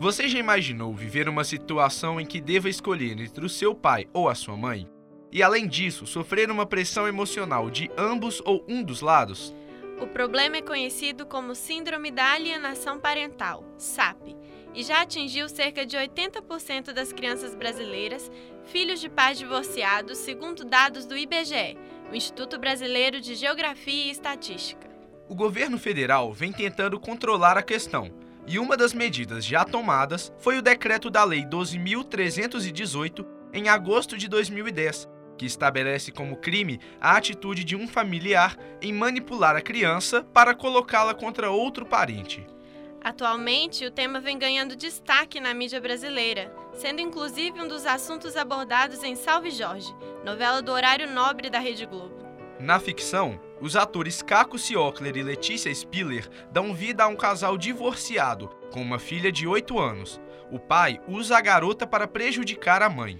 Você já imaginou viver uma situação em que deva escolher entre o seu pai ou a sua mãe? E além disso, sofrer uma pressão emocional de ambos ou um dos lados? O problema é conhecido como Síndrome da Alienação Parental, SAP, e já atingiu cerca de 80% das crianças brasileiras, filhos de pais divorciados, segundo dados do IBGE, o Instituto Brasileiro de Geografia e Estatística. O governo federal vem tentando controlar a questão, e uma das medidas já tomadas foi o decreto da Lei 12.318 em agosto de 2010, que estabelece como crime a atitude de um familiar em manipular a criança para colocá-la contra outro parente. Atualmente, o tema vem ganhando destaque na mídia brasileira, sendo inclusive um dos assuntos abordados em Salve Jorge, novela do horário nobre da Rede Globo. Na ficção, os atores Caco Ciocler e Letícia Spiller dão vida a um casal divorciado, com uma filha de 8 anos. O pai usa a garota para prejudicar a mãe.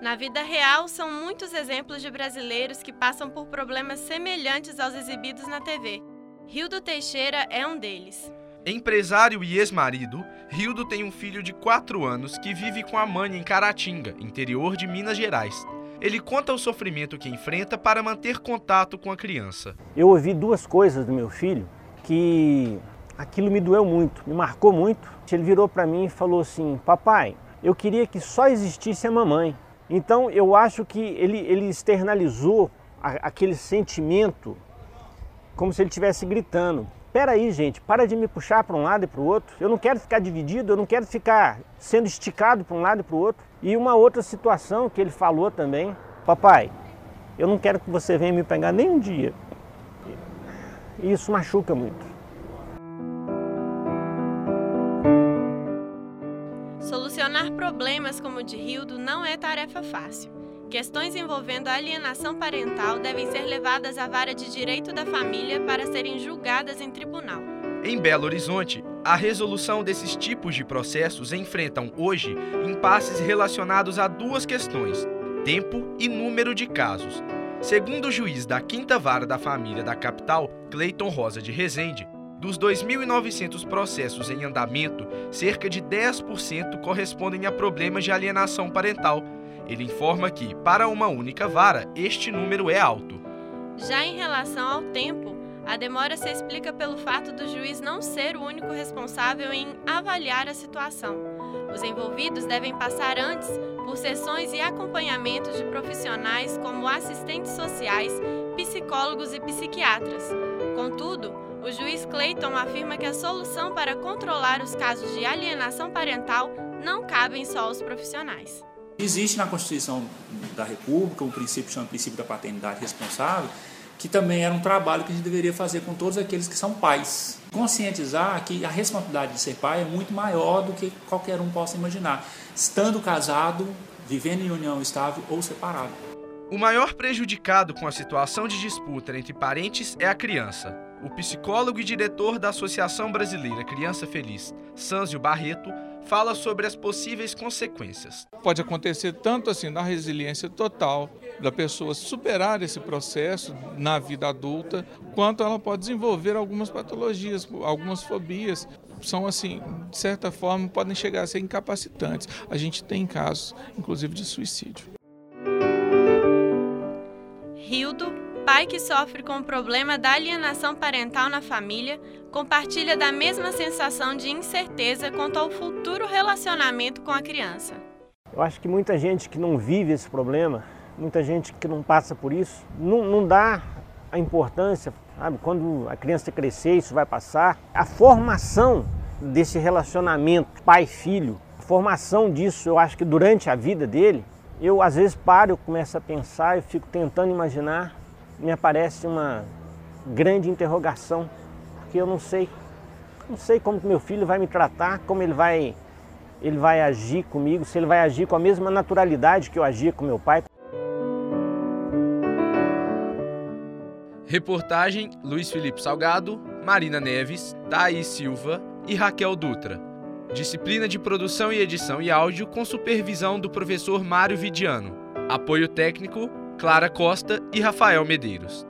Na vida real, são muitos exemplos de brasileiros que passam por problemas semelhantes aos exibidos na TV Rildo Teixeira é um deles. Empresário e ex-marido, Rildo tem um filho de 4 anos que vive com a mãe em Caratinga, interior de Minas Gerais. Ele conta o sofrimento que enfrenta para manter contato com a criança. Eu ouvi duas coisas do meu filho que aquilo me doeu muito, me marcou muito. Ele virou para mim e falou assim: Papai, eu queria que só existisse a mamãe. Então eu acho que ele, ele externalizou a, aquele sentimento como se ele estivesse gritando: Peraí, gente, para de me puxar para um lado e para o outro. Eu não quero ficar dividido, eu não quero ficar sendo esticado para um lado e para o outro. E uma outra situação que ele falou também: Papai, eu não quero que você venha me pegar nem um dia. E isso machuca muito. Solucionar problemas como o de Rildo não é tarefa fácil. Questões envolvendo alienação parental devem ser levadas à vara de direito da família para serem julgadas em tribunal. Em Belo Horizonte, a resolução desses tipos de processos enfrentam hoje impasses relacionados a duas questões: tempo e número de casos. Segundo o juiz da Quinta Vara da Família da capital, Cleiton Rosa de Rezende, dos 2.900 processos em andamento, cerca de 10% correspondem a problemas de alienação parental ele informa que, para uma única vara, este número é alto. Já em relação ao tempo, a demora se explica pelo fato do juiz não ser o único responsável em avaliar a situação. Os envolvidos devem passar antes por sessões e acompanhamentos de profissionais como assistentes sociais, psicólogos e psiquiatras. Contudo, o juiz Clayton afirma que a solução para controlar os casos de alienação parental não cabem só aos profissionais. Existe na Constituição da República um princípio que chama princípio da paternidade responsável, que também era um trabalho que a gente deveria fazer com todos aqueles que são pais. Conscientizar que a responsabilidade de ser pai é muito maior do que qualquer um possa imaginar, estando casado, vivendo em união estável ou separado. O maior prejudicado com a situação de disputa entre parentes é a criança. O psicólogo e diretor da Associação Brasileira Criança Feliz, Sânzio Barreto, fala sobre as possíveis consequências. Pode acontecer tanto assim na resiliência total da pessoa superar esse processo na vida adulta, quanto ela pode desenvolver algumas patologias, algumas fobias, são assim, de certa forma, podem chegar a ser incapacitantes. A gente tem casos, inclusive, de suicídio. Rildo, pai que sofre com o problema da alienação parental na família, compartilha da mesma sensação de incerteza quanto ao futuro relacionamento com a criança. Eu acho que muita gente que não vive esse problema, muita gente que não passa por isso, não, não dá a importância, sabe? Quando a criança crescer, isso vai passar. A formação desse relacionamento pai-filho, a formação disso, eu acho que durante a vida dele, eu às vezes paro, eu começo a pensar, eu fico tentando imaginar, me aparece uma grande interrogação porque eu não sei, não sei como meu filho vai me tratar, como ele vai, ele vai agir comigo, se ele vai agir com a mesma naturalidade que eu agia com meu pai. Reportagem Luiz Felipe Salgado, Marina Neves, Thaís Silva e Raquel Dutra. Disciplina de produção e edição e áudio com supervisão do professor Mário Vidiano. Apoio técnico Clara Costa e Rafael Medeiros.